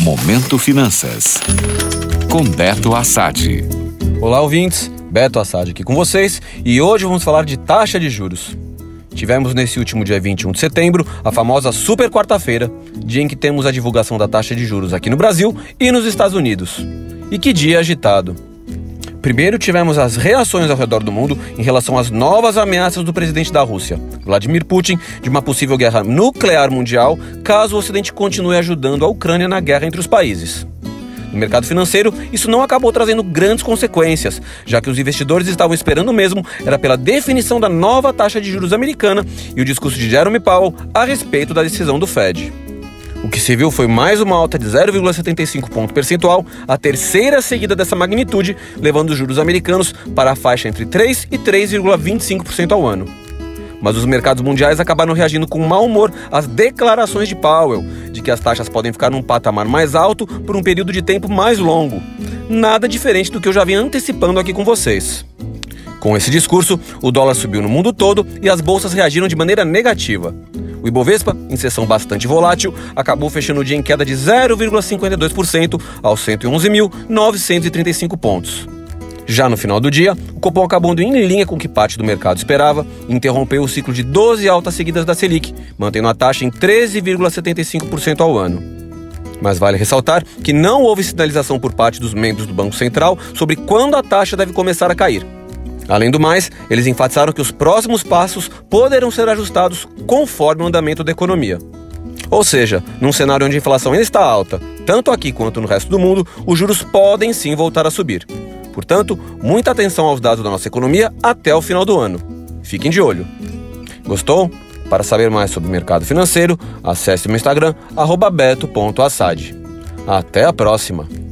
Momento Finanças. Com Beto Assad. Olá, ouvintes. Beto Assad aqui com vocês e hoje vamos falar de taxa de juros. Tivemos nesse último dia 21 de setembro a famosa Super Quarta-feira, dia em que temos a divulgação da taxa de juros aqui no Brasil e nos Estados Unidos. E que dia agitado! Primeiro tivemos as reações ao redor do mundo em relação às novas ameaças do presidente da Rússia, Vladimir Putin, de uma possível guerra nuclear mundial caso o Ocidente continue ajudando a Ucrânia na guerra entre os países. No mercado financeiro, isso não acabou trazendo grandes consequências, já que os investidores estavam esperando mesmo era pela definição da nova taxa de juros americana e o discurso de Jerome Powell a respeito da decisão do Fed. O que se viu foi mais uma alta de 0,75 ponto percentual, a terceira seguida dessa magnitude, levando os juros americanos para a faixa entre 3 e 3,25% ao ano. Mas os mercados mundiais acabaram reagindo com mau humor às declarações de Powell de que as taxas podem ficar num patamar mais alto por um período de tempo mais longo. Nada diferente do que eu já vinha antecipando aqui com vocês. Com esse discurso, o dólar subiu no mundo todo e as bolsas reagiram de maneira negativa. O Ibovespa, em sessão bastante volátil, acabou fechando o dia em queda de 0,52% aos 111.935 pontos. Já no final do dia, o Copom acabou indo em linha com o que parte do mercado esperava e interrompeu o ciclo de 12 altas seguidas da Selic, mantendo a taxa em 13,75% ao ano. Mas vale ressaltar que não houve sinalização por parte dos membros do Banco Central sobre quando a taxa deve começar a cair. Além do mais, eles enfatizaram que os próximos passos poderão ser ajustados conforme o andamento da economia. Ou seja, num cenário onde a inflação ainda está alta, tanto aqui quanto no resto do mundo, os juros podem sim voltar a subir. Portanto, muita atenção aos dados da nossa economia até o final do ano. Fiquem de olho. Gostou? Para saber mais sobre o mercado financeiro, acesse o meu Instagram, beto.assad. Até a próxima!